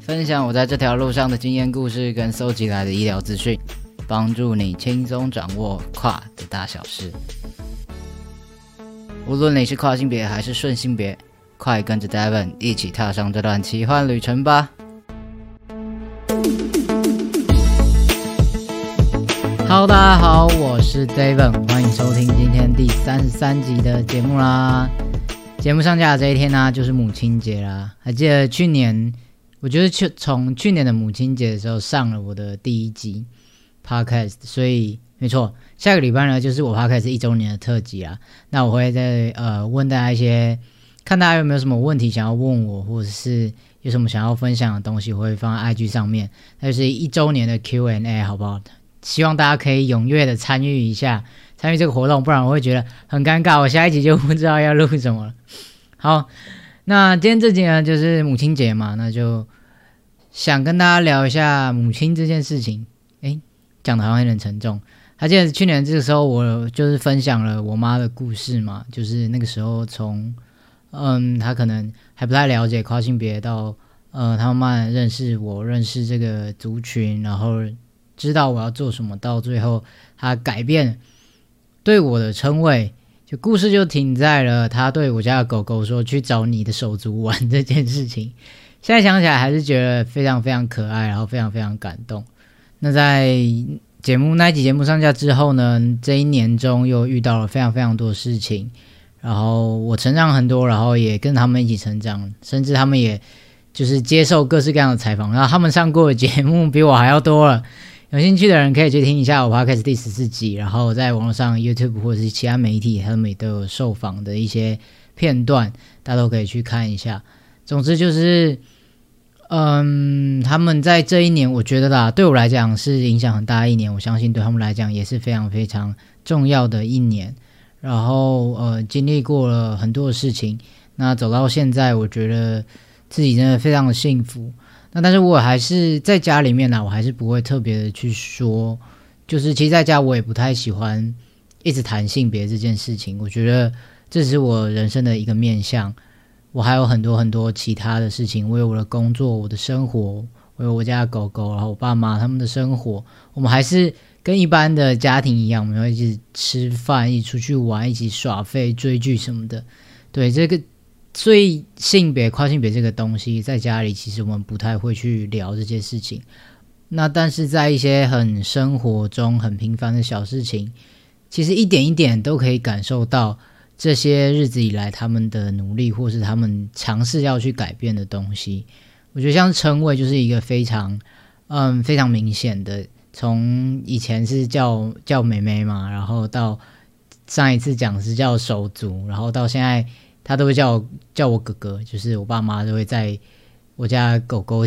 分享我在这条路上的经验故事跟搜集来的医疗资讯，帮助你轻松掌握跨的大小事。无论你是跨性别还是顺性别，快跟着 Devon 一起踏上这段奇幻旅程吧！Hello，大家好，我是 Devon，欢迎收听今天第三十三集的节目啦。节目上架的这一天呢，就是母亲节啦。还记得去年？我觉得去从去年的母亲节的时候上了我的第一集 podcast，所以没错，下个礼拜呢就是我 podcast 一周年的特辑啊。那我会在呃问大家一些，看大家有没有什么问题想要问我，或者是有什么想要分享的东西，我会放在 IG 上面。那就是一周年的 Q&A，好不好？希望大家可以踊跃的参与一下，参与这个活动，不然我会觉得很尴尬，我下一集就不知道要录什么了。好。那今天这集呢，就是母亲节嘛，那就想跟大家聊一下母亲这件事情。诶，讲的好像有点沉重。还记得去年这个时候，我就是分享了我妈的故事嘛，就是那个时候从，嗯，她可能还不太了解跨性别，到呃，她慢慢认识我，认识这个族群，然后知道我要做什么，到最后她改变对我的称谓。就故事就停在了他对我家的狗狗说去找你的手足玩这件事情，现在想起来还是觉得非常非常可爱，然后非常非常感动。那在节目那一集节目上架之后呢，这一年中又遇到了非常非常多事情，然后我成长很多，然后也跟他们一起成长，甚至他们也就是接受各式各样的采访，然后他们上过的节目比我还要多了。有兴趣的人可以去听一下我 podcast 第十四集，然后在网络上 YouTube 或者是其他媒体，他们也都有受访的一些片段，大家都可以去看一下。总之就是，嗯，他们在这一年，我觉得啦，对我来讲是影响很大一年，我相信对他们来讲也是非常非常重要的一年。然后呃，经历过了很多事情，那走到现在，我觉得自己真的非常的幸福。那但是我还是在家里面呢，我还是不会特别的去说，就是其实在家我也不太喜欢一直谈性别这件事情。我觉得这是我人生的一个面向，我还有很多很多其他的事情。我有我的工作，我的生活，我有我家狗狗，然后我爸妈他们的生活，我们还是跟一般的家庭一样，我们会一起吃饭，一起出去玩，一起耍废、追剧什么的。对这个。所以性别跨性别这个东西，在家里其实我们不太会去聊这些事情。那但是在一些很生活中很平凡的小事情，其实一点一点都可以感受到这些日子以来他们的努力，或是他们尝试要去改变的东西。我觉得像称谓就是一个非常嗯非常明显的从以前是叫叫妹妹嘛，然后到上一次讲是叫手足，然后到现在他都会叫我叫我哥哥，就是我爸妈都会在我家狗狗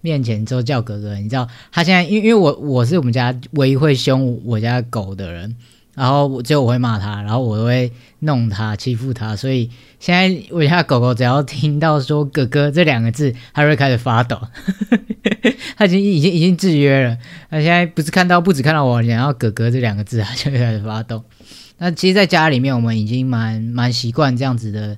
面前之后叫哥哥。你知道他现在因为因为我我是我们家唯一会凶我家狗的人。然后只有我会骂他，然后我会弄他、欺负他，所以现在我家狗狗只要听到说“哥哥”这两个字，它会开始发抖。它已经已经已经制约了。它现在不是看到不止看到我，然后“哥哥”这两个字，它就开始发抖。那其实，在家里面，我们已经蛮蛮习惯这样子的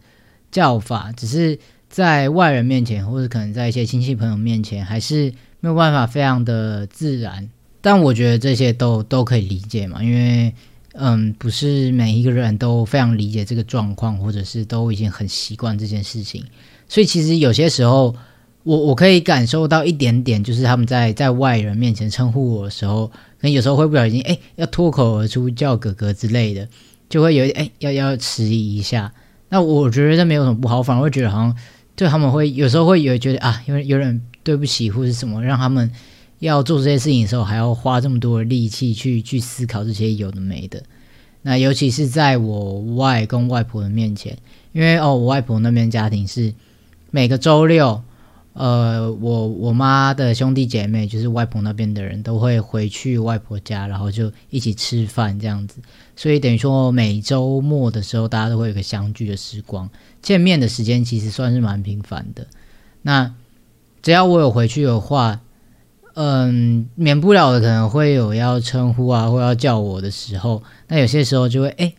叫法，只是在外人面前，或者可能在一些亲戚朋友面前，还是没有办法非常的自然。但我觉得这些都都可以理解嘛，因为。嗯，不是每一个人都非常理解这个状况，或者是都已经很习惯这件事情，所以其实有些时候，我我可以感受到一点点，就是他们在在外人面前称呼我的时候，可能有时候会不小心，哎，要脱口而出叫哥哥之类的，就会有哎要要迟疑一下。那我觉得这没有什么不好，反而会觉得好像对他们会有时候会有觉得啊，因为有点对不起或者什么，让他们。要做这些事情的时候，还要花这么多的力气去去思考这些有的没的。那尤其是在我外公外婆的面前，因为哦，我外婆那边家庭是每个周六，呃，我我妈的兄弟姐妹，就是外婆那边的人都会回去外婆家，然后就一起吃饭这样子。所以等于说每周末的时候，大家都会有个相聚的时光，见面的时间其实算是蛮频繁的。那只要我有回去的话。嗯，免不了的可能会有要称呼啊，或要叫我的时候，那有些时候就会哎，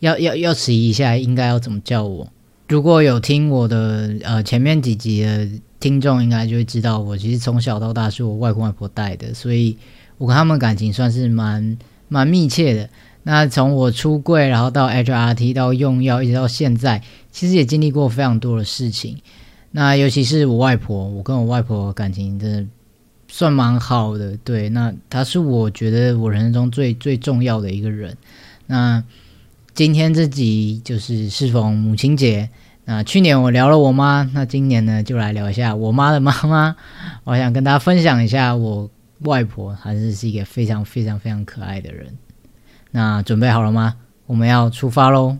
要要要迟疑一下，应该要怎么叫我？如果有听我的呃前面几集的听众，应该就会知道，我其实从小到大是我外公外婆带的，所以我跟他们感情算是蛮蛮密切的。那从我出柜，然后到 HRT，到用药，一直到现在，其实也经历过非常多的事情。那尤其是我外婆，我跟我外婆感情真的。算蛮好的，对，那她是我觉得我人生中最最重要的一个人。那今天这集就是适逢母亲节，那去年我聊了我妈，那今年呢就来聊一下我妈的妈妈。我想跟大家分享一下我外婆，还是是一个非常非常非常可爱的人。那准备好了吗？我们要出发喽！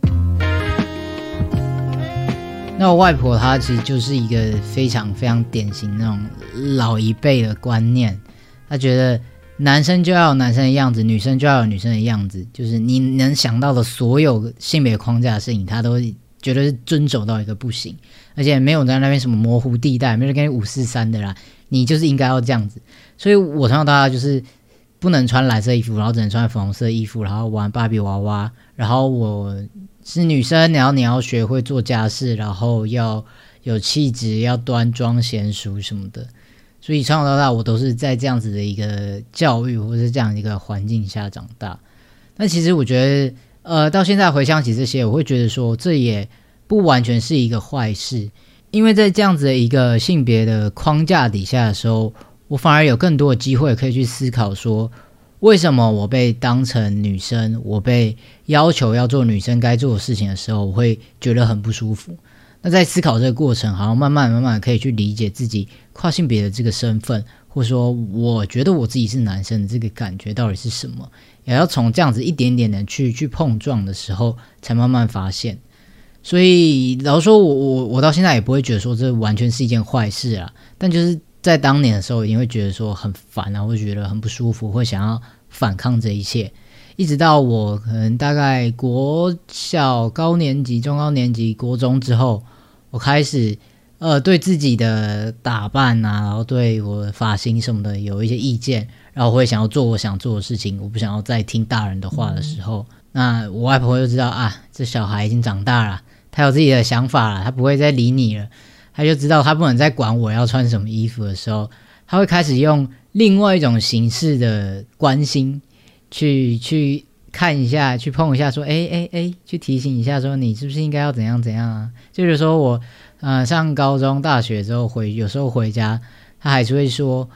那我外婆她其实就是一个非常非常典型那种老一辈的观念，她觉得男生就要有男生的样子，女生就要有女生的样子，就是你能想到的所有性别框架的事情，她都觉得是遵守到一个不行，而且没有在那边什么模糊地带，没有跟你五四三的啦，你就是应该要这样子。所以我从小到大就是不能穿蓝色衣服，然后只能穿粉红色衣服，然后玩芭比娃娃，然后我。是女生，然后你要学会做家事，然后要有气质，要端庄娴熟什么的。所以从小到大，我都是在这样子的一个教育或者这样一个环境下长大。但其实我觉得，呃，到现在回想起这些，我会觉得说，这也不完全是一个坏事，因为在这样子的一个性别的框架底下的时候，我反而有更多的机会可以去思考说。为什么我被当成女生，我被要求要做女生该做的事情的时候，我会觉得很不舒服？那在思考这个过程，好像慢慢慢慢可以去理解自己跨性别的这个身份，或者说我觉得我自己是男生的这个感觉到底是什么？也要从这样子一点点的去去碰撞的时候，才慢慢发现。所以老实说，我我我到现在也不会觉得说这完全是一件坏事啊，但就是。在当年的时候，一定会觉得说很烦啊，会觉得很不舒服，会想要反抗这一切。一直到我可能大概国小高年级、中高年级、国中之后，我开始呃对自己的打扮啊，然后对我发型什么的有一些意见，然后会想要做我想做的事情，我不想要再听大人的话的时候，那我外婆就知道啊，这小孩已经长大了，他有自己的想法了，他不会再理你了。他就知道他不能再管我要穿什么衣服的时候，他会开始用另外一种形式的关心，去去看一下，去碰一下，说，哎哎哎，去提醒一下，说你是不是应该要怎样怎样啊？就是说我，呃，上高中、大学之后回，有时候回家，他还是会说，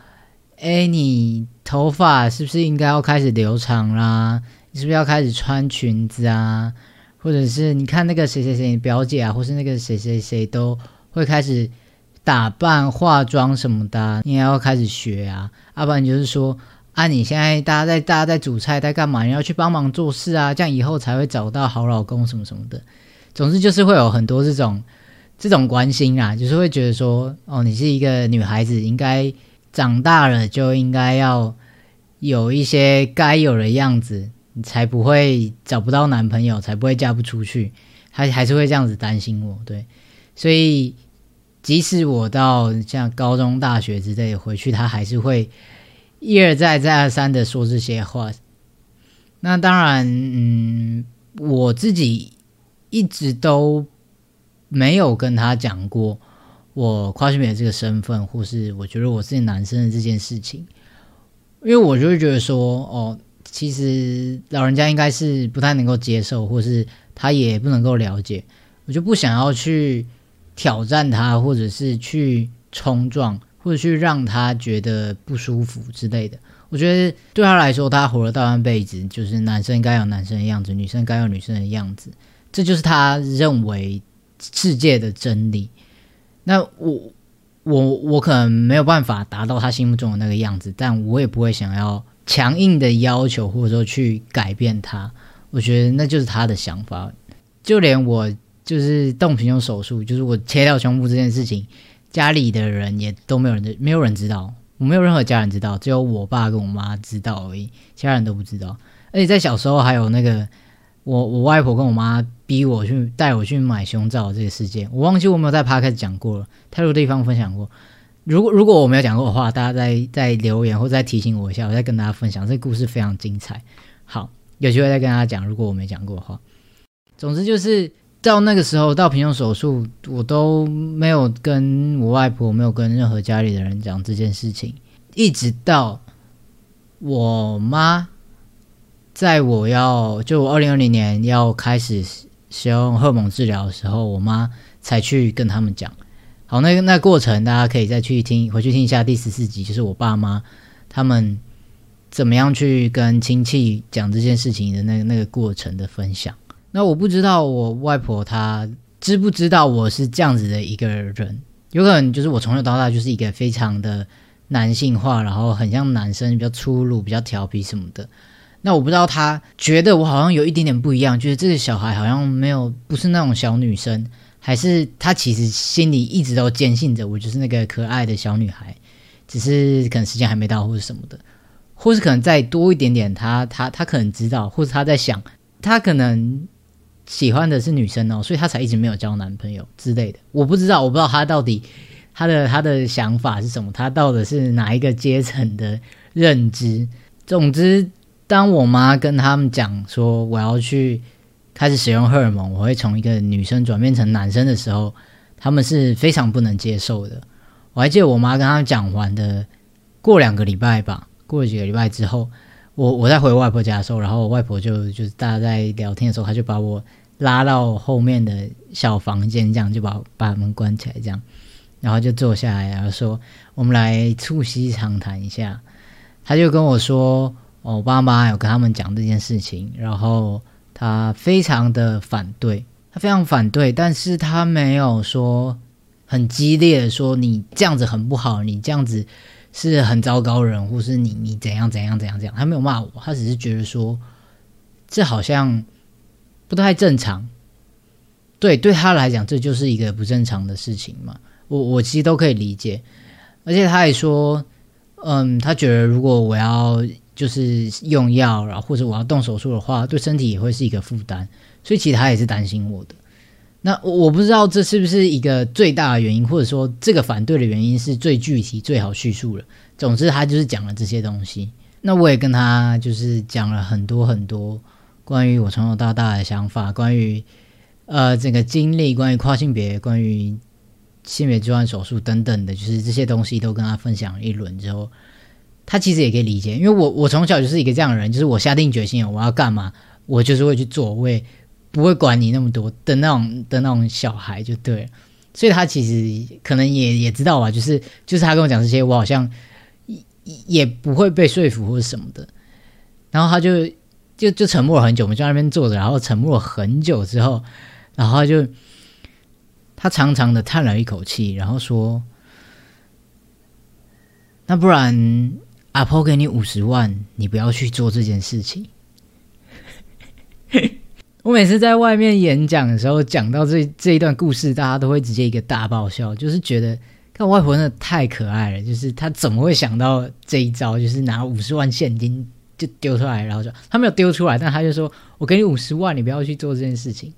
哎，你头发是不是应该要开始留长啦？你是不是要开始穿裙子啊？或者是你看那个谁谁谁表姐啊，或是那个谁谁谁都。会开始打扮、化妆什么的，你也要开始学啊。要不然就是说啊，你现在大家在大家在煮菜在干嘛？你要去帮忙做事啊，这样以后才会找到好老公什么什么的。总之就是会有很多这种这种关心啊，就是会觉得说，哦，你是一个女孩子，应该长大了就应该要有一些该有的样子，你才不会找不到男朋友，才不会嫁不出去。他还是会这样子担心我，对，所以即使我到像高中、大学之类回去，他还是会一而再、再而三的说这些话。那当然，嗯，我自己一直都没有跟他讲过我跨性别这个身份，或是我觉得我是男生的这件事情，因为我就会觉得说，哦，其实老人家应该是不太能够接受，或是。他也不能够了解，我就不想要去挑战他，或者是去冲撞，或者去让他觉得不舒服之类的。我觉得对他来说，他活了大半辈子，就是男生该有男生的样子，女生该有女生的样子，这就是他认为世界的真理。那我我我可能没有办法达到他心目中的那个样子，但我也不会想要强硬的要求，或者说去改变他。我觉得那就是他的想法，就连我就是动平胸手术，就是我切掉胸部这件事情，家里的人也都没有人，没有人知道，我没有任何家人知道，只有我爸跟我妈知道而已，其他人都不知道。而且在小时候还有那个我我外婆跟我妈逼我去带我去买胸罩这个事件，我忘记我没有在 p 开始讲过了，太多地方分享过。如果如果我没有讲过的话，大家再再留言或再提醒我一下，我再跟大家分享。这个故事非常精彩。好。有机会再跟他讲，如果我没讲过的话。总之就是到那个时候，到平胸手术，我都没有跟我外婆，没有跟任何家里的人讲这件事情。一直到我妈在我要就二零二零年要开始使用荷尔蒙治疗的时候，我妈才去跟他们讲。好，那那过程大家可以再去听，回去听一下第十四集，就是我爸妈他们。怎么样去跟亲戚讲这件事情的那个那个过程的分享？那我不知道我外婆她知不知道我是这样子的一个人？有可能就是我从小到大就是一个非常的男性化，然后很像男生，比较粗鲁、比较调皮什么的。那我不知道他觉得我好像有一点点不一样，就是这个小孩好像没有不是那种小女生，还是他其实心里一直都坚信着我就是那个可爱的小女孩，只是可能时间还没到或者什么的。或是可能再多一点点，他他他可能知道，或是他在想，他可能喜欢的是女生哦，所以他才一直没有交男朋友之类的。我不知道，我不知道他到底他的他的想法是什么，他到底是哪一个阶层的认知。总之，当我妈跟他们讲说我要去开始使用荷尔蒙，我会从一个女生转变成男生的时候，他们是非常不能接受的。我还记得我妈跟他们讲完的过两个礼拜吧。过了几个礼拜之后，我我在回外婆家的时候，然后我外婆就就是大家在聊天的时候，她就把我拉到后面的小房间，这样就把把门关起来，这样，然后就坐下来，然后说我们来促膝长谈一下。他就跟我说，我爸妈有跟他们讲这件事情，然后他非常的反对，他非常反对，但是他没有说很激烈的说你这样子很不好，你这样子。是很糟糕人，或是你你怎样怎样怎样怎样，他没有骂我，他只是觉得说这好像不太正常。对，对他来讲，这就是一个不正常的事情嘛。我我其实都可以理解，而且他也说，嗯，他觉得如果我要就是用药，然后或者我要动手术的话，对身体也会是一个负担，所以其实他也是担心我的。那我不知道这是不是一个最大的原因，或者说这个反对的原因是最具体、最好叙述了。总之，他就是讲了这些东西。那我也跟他就是讲了很多很多关于我从小到大的想法，关于呃整个经历，关于跨性别，关于性别置换手术等等的，就是这些东西都跟他分享一轮之后，他其实也可以理解，因为我我从小就是一个这样的人，就是我下定决心我要干嘛，我就是会去做，我也。不会管你那么多的那种的那种小孩就对了，所以他其实可能也也知道吧，就是就是他跟我讲这些，我好像也也不会被说服或者什么的，然后他就就就沉默了很久，我们就在那边坐着，然后沉默了很久之后，然后就他长长的叹了一口气，然后说：“那不然阿婆给你五十万，你不要去做这件事情。我每次在外面演讲的时候，讲到这这一段故事，大家都会直接一个大爆笑，就是觉得看外婆真的太可爱了，就是她怎么会想到这一招，就是拿五十万现金就丢出来，然后说他没有丢出来，但他就说我给你五十万，你不要去做这件事情，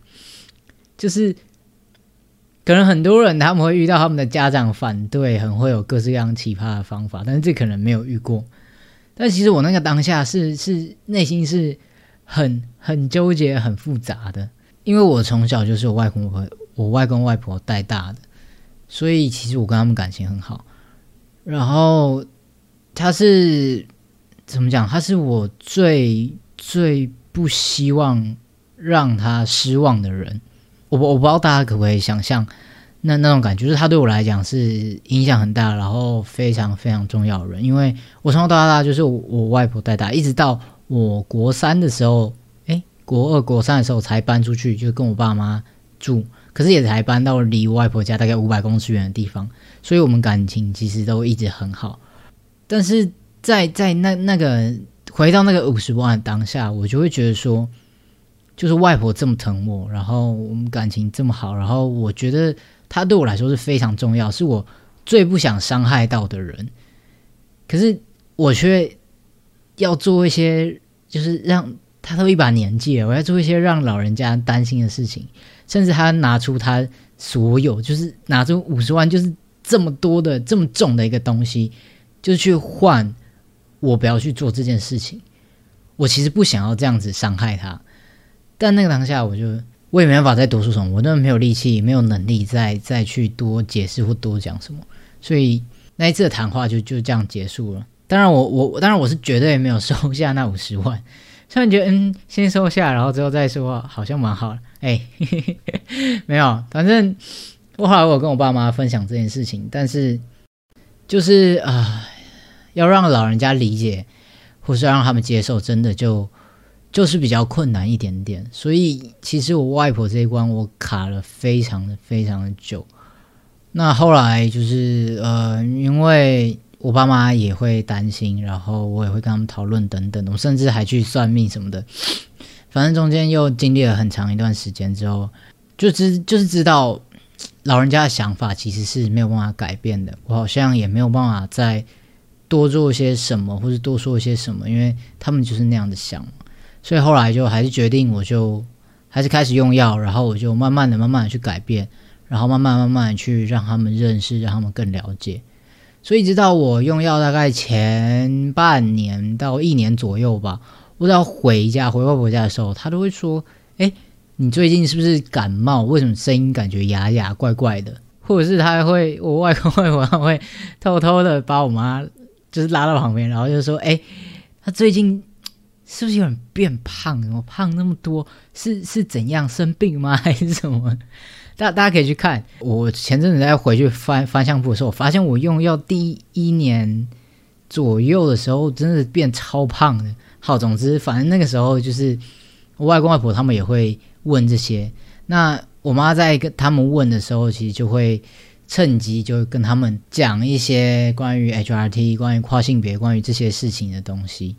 就是。可能很多人他们会遇到他们的家长反对，很会有各式各样奇葩的方法，但是这可能没有遇过。但其实我那个当下是 是内心是很很纠结、很复杂的，因为我从小就是我外公和我外公外婆带大的，所以其实我跟他们感情很好。然后他是怎么讲？他是我最最不希望让他失望的人。我我不知道大家可不可以想象那那种感觉，就是他对我来讲是影响很大，然后非常非常重要的人。因为我从小到大就是我外婆带大，一直到我国三的时候，诶，国二国三的时候才搬出去，就跟我爸妈住，可是也才搬到离外婆家大概五百公尺远的地方，所以我们感情其实都一直很好。但是在在那那个回到那个五十万当下，我就会觉得说。就是外婆这么疼我，然后我们感情这么好，然后我觉得她对我来说是非常重要，是我最不想伤害到的人。可是我却要做一些，就是让他都一把年纪了，我要做一些让老人家担心的事情，甚至他拿出他所有，就是拿出五十万，就是这么多的这么重的一个东西，就去换我不要去做这件事情。我其实不想要这样子伤害他。但那个当下，我就我也没办法再多说什么，我根本没有力气，没有能力再再去多解释或多讲什么，所以那一次的谈话就就这样结束了。当然，我我当然我是绝对没有收下那五十万，虽然觉得嗯，先收下，然后之后再说，好像蛮好的。哎，没有，反正我后来我跟我爸妈分享这件事情，但是就是啊，要让老人家理解，或是让他们接受，真的就。就是比较困难一点点，所以其实我外婆这一关我卡了非常非常的久。那后来就是呃，因为我爸妈也会担心，然后我也会跟他们讨论等等，我甚至还去算命什么的。反正中间又经历了很长一段时间之后，就知就是知道老人家的想法其实是没有办法改变的。我好像也没有办法再多做些什么，或者多说一些什么，因为他们就是那样的想。所以后来就还是决定，我就还是开始用药，然后我就慢慢的、慢慢的去改变，然后慢慢、慢慢的去让他们认识，让他们更了解。所以直到我用药大概前半年到一年左右吧，我只要回家回外婆家的时候，他都会说：“哎，你最近是不是感冒？为什么声音感觉哑哑、怪怪的？”或者是他会，我外公外婆他会偷偷的把我妈就是拉到旁边，然后就说：“哎，他最近。”是不是有人变胖？我胖那么多，是是怎样生病吗？还是什么？大大家可以去看。我前阵子在回去翻翻相簿的时候，我发现我用药第一年左右的时候，真的变超胖的。好，总之，反正那个时候就是我外公外婆他们也会问这些。那我妈在跟他们问的时候，其实就会趁机就跟他们讲一些关于 HRT、关于跨性别、关于这些事情的东西。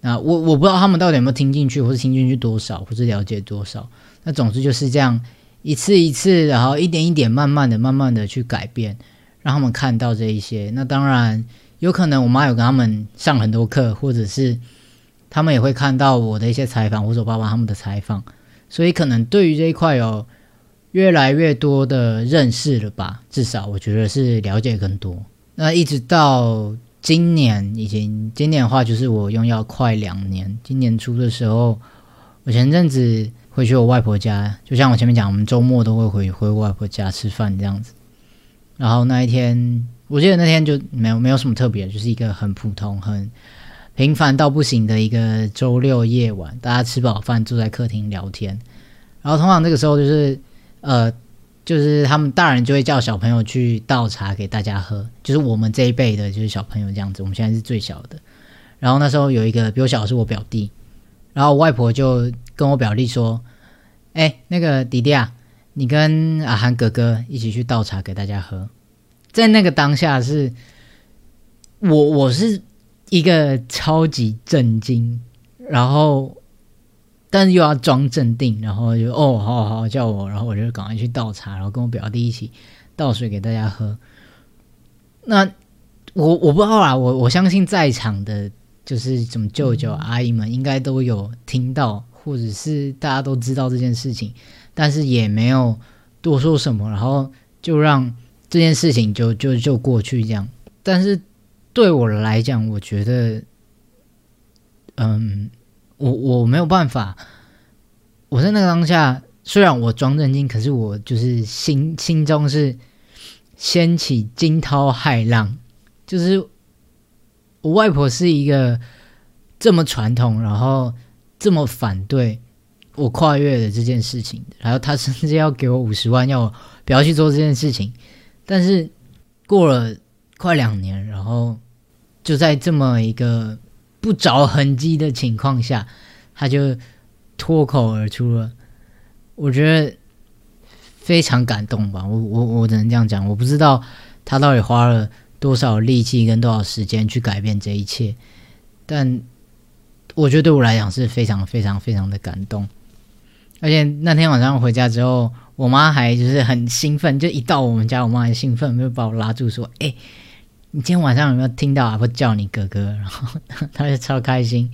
那我我不知道他们到底有没有听进去，或是听进去多少，或是了解多少。那总之就是这样，一次一次，然后一点一点，慢慢的、慢慢的去改变，让他们看到这一些。那当然有可能，我妈有跟他们上很多课，或者是他们也会看到我的一些采访，或者我爸爸他们的采访，所以可能对于这一块有越来越多的认识了吧。至少我觉得是了解更多。那一直到。今年已经，今年的话就是我用药快两年。今年初的时候，我前阵子回去我外婆家，就像我前面讲，我们周末都会回回外婆家吃饭这样子。然后那一天，我记得那天就没有没有什么特别，就是一个很普通、很平凡到不行的一个周六夜晚，大家吃饱饭坐在客厅聊天。然后通常那个时候就是呃。就是他们大人就会叫小朋友去倒茶给大家喝，就是我们这一辈的，就是小朋友这样子。我们现在是最小的，然后那时候有一个比我小的是我表弟，然后外婆就跟我表弟说：“哎，那个弟弟啊，你跟阿涵哥哥一起去倒茶给大家喝。”在那个当下，是我我是一个超级震惊，然后但是又要装镇定，然后就哦，好好好叫我，然后我就赶快去倒茶，然后跟我表弟一起倒水给大家喝。那我我不知道啊，我我相信在场的，就是什么舅舅阿姨们，应该都有听到，或者是大家都知道这件事情，但是也没有多说什么，然后就让这件事情就就就过去这样。但是对我来讲，我觉得，嗯，我我没有办法。我在那个当下，虽然我装震惊，可是我就是心心中是掀起惊涛骇浪。就是我外婆是一个这么传统，然后这么反对我跨越的这件事情，然后她甚至要给我五十万，要我不要去做这件事情。但是过了快两年，然后就在这么一个不着痕迹的情况下，他就脱口而出了。我觉得非常感动吧，我我我只能这样讲，我不知道他到底花了。多少力气跟多少时间去改变这一切？但我觉得对我来讲是非常非常非常的感动。而且那天晚上回家之后，我妈还就是很兴奋，就一到我们家，我妈很兴奋，就把我拉住说：“哎，你今天晚上有没有听到阿婆叫你哥哥？” 然后他就超开心，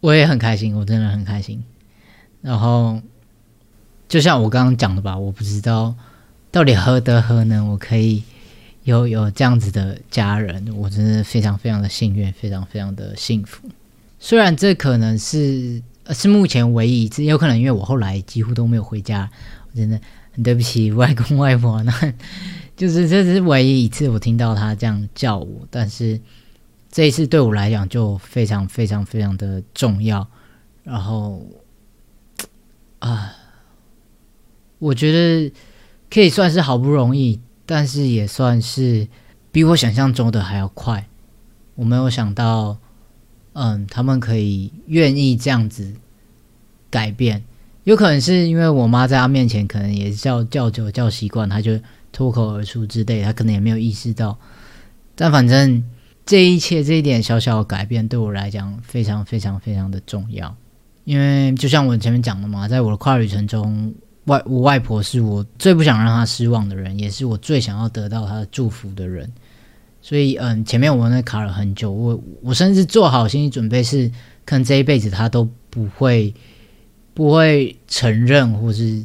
我也很开心，我真的很开心。然后就像我刚刚讲的吧，我不知道到底何德何能，我可以。有有这样子的家人，我真的非常非常的幸运，非常非常的幸福。虽然这可能是是目前唯一一次，有可能因为我后来几乎都没有回家，我真的很对不起外公外婆。那就是这是唯一一次我听到他这样叫我，但是这一次对我来讲就非常非常非常的重要。然后啊，我觉得可以算是好不容易。但是也算是比我想象中的还要快。我没有想到，嗯，他们可以愿意这样子改变。有可能是因为我妈在他面前，可能也叫叫久叫习惯，他就脱口而出之类，他可能也没有意识到。但反正这一切这一点小小的改变，对我来讲非常非常非常的重要。因为就像我前面讲的嘛，在我的跨旅程中。外我外婆是我最不想让她失望的人，也是我最想要得到她的祝福的人。所以，嗯，前面我那卡了很久，我我甚至做好心理准备，是可能这一辈子她都不会不会承认，或是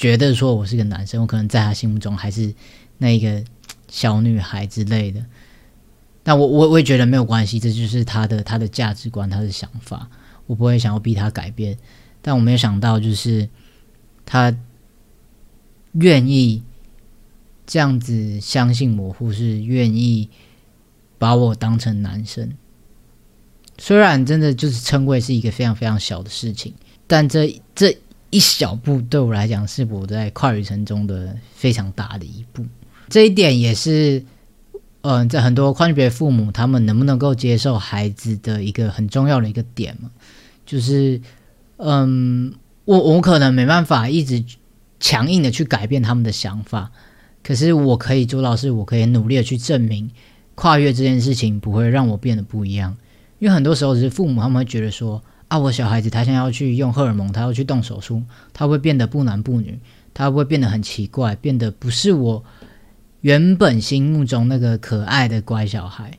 觉得说我是个男生，我可能在他心目中还是那一个小女孩之类的。但我我我也觉得没有关系，这就是他的他的价值观，他的想法，我不会想要逼他改变。但我没有想到，就是。他愿意这样子相信我，或是愿意把我当成男生。虽然真的就是称谓是一个非常非常小的事情，但这这一小步对我来讲，是我在跨旅程中的非常大的一步。这一点也是，嗯，在很多跨性别父母他们能不能够接受孩子的一个很重要的一个点嘛，就是，嗯。我我可能没办法一直强硬的去改变他们的想法，可是我可以做到，是我可以努力的去证明跨越这件事情不会让我变得不一样。因为很多时候是父母他们会觉得说啊，我小孩子他现在要去用荷尔蒙，他要去动手术，他会变得不男不女，他会变得很奇怪，变得不是我原本心目中那个可爱的乖小孩。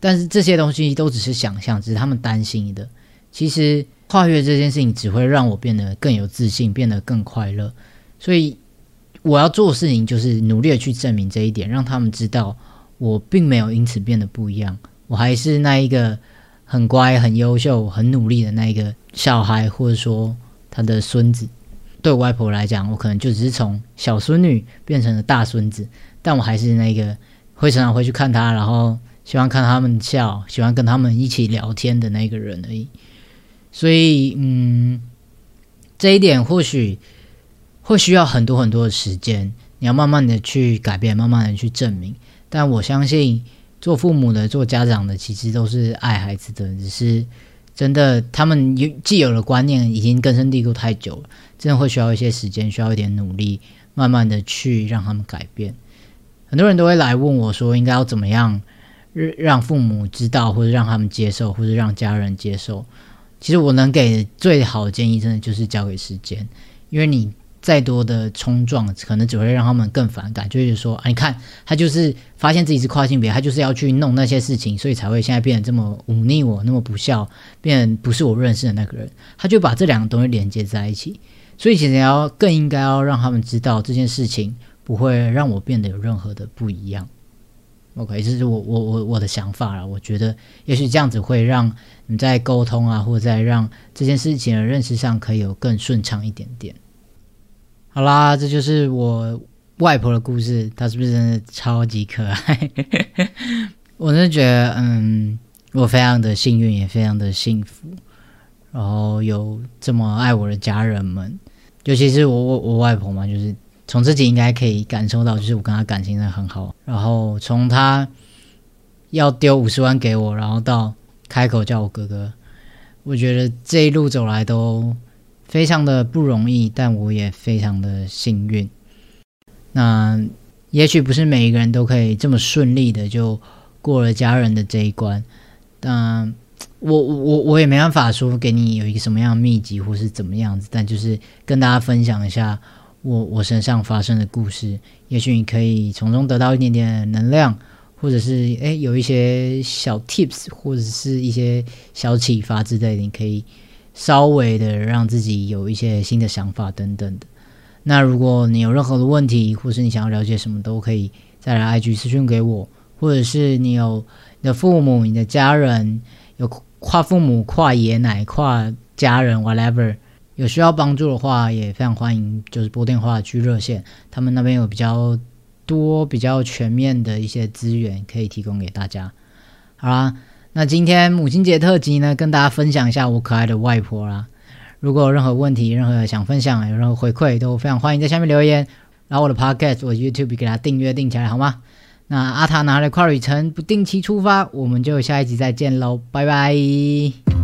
但是这些东西都只是想象，只是他们担心的。其实。跨越这件事情只会让我变得更有自信，变得更快乐。所以我要做的事情就是努力的去证明这一点，让他们知道我并没有因此变得不一样，我还是那一个很乖、很优秀、很努力的那一个小孩，或者说他的孙子。对我外婆来讲，我可能就只是从小孙女变成了大孙子，但我还是那个会常常回去看他，然后喜欢看他们笑，喜欢跟他们一起聊天的那个人而已。所以，嗯，这一点或许会需要很多很多的时间，你要慢慢的去改变，慢慢的去证明。但我相信，做父母的、做家长的，其实都是爱孩子的，只是真的他们有既有的观念已经根深蒂固太久了，真的会需要一些时间，需要一点努力，慢慢的去让他们改变。很多人都会来问我说，应该要怎么样？让父母知道，或者让他们接受，或者让家人接受。其实我能给最好的建议，真的就是交给时间，因为你。再多的冲撞，可能只会让他们更反感。就是说，啊，你看他就是发现自己是跨性别，他就是要去弄那些事情，所以才会现在变得这么忤逆我，那么不孝，变不是我认识的那个人。他就把这两个东西连接在一起。所以，其实要更应该要让他们知道这件事情不会让我变得有任何的不一样。OK，这是我我我我的想法了。我觉得也许这样子会让你在沟通啊，或者在让这件事情的认识上可以有更顺畅一点点。好啦，这就是我外婆的故事。她是不是真的超级可爱？我真的觉得，嗯，我非常的幸运，也非常的幸福，然后有这么爱我的家人们，尤其是我我我外婆嘛，就是从自己应该可以感受到，就是我跟她感情真的很好。然后从她要丢五十万给我，然后到开口叫我哥哥，我觉得这一路走来都。非常的不容易，但我也非常的幸运。那也许不是每一个人都可以这么顺利的就过了家人的这一关。但我我我也没办法说给你有一个什么样的秘籍或是怎么样子，但就是跟大家分享一下我我身上发生的故事。也许你可以从中得到一点点能量，或者是诶有一些小 tips 或者是一些小启发之类的，你可以。稍微的让自己有一些新的想法等等的。那如果你有任何的问题，或是你想要了解什么，都可以再来 IG 私讯给我，或者是你有你的父母、你的家人有跨父母、跨爷奶、跨家人，whatever，有需要帮助的话，也非常欢迎，就是拨电话去热线，他们那边有比较多、比较全面的一些资源可以提供给大家。好啦。那今天母亲节特辑呢，跟大家分享一下我可爱的外婆啦。如果有任何问题、任何想分享、有任何回馈，都非常欢迎在下面留言。然后我的 Podcast 我 YouTube 给大家订阅订起来好吗？那阿塔拿了跨旅程不定期出发，我们就下一集再见喽，拜拜。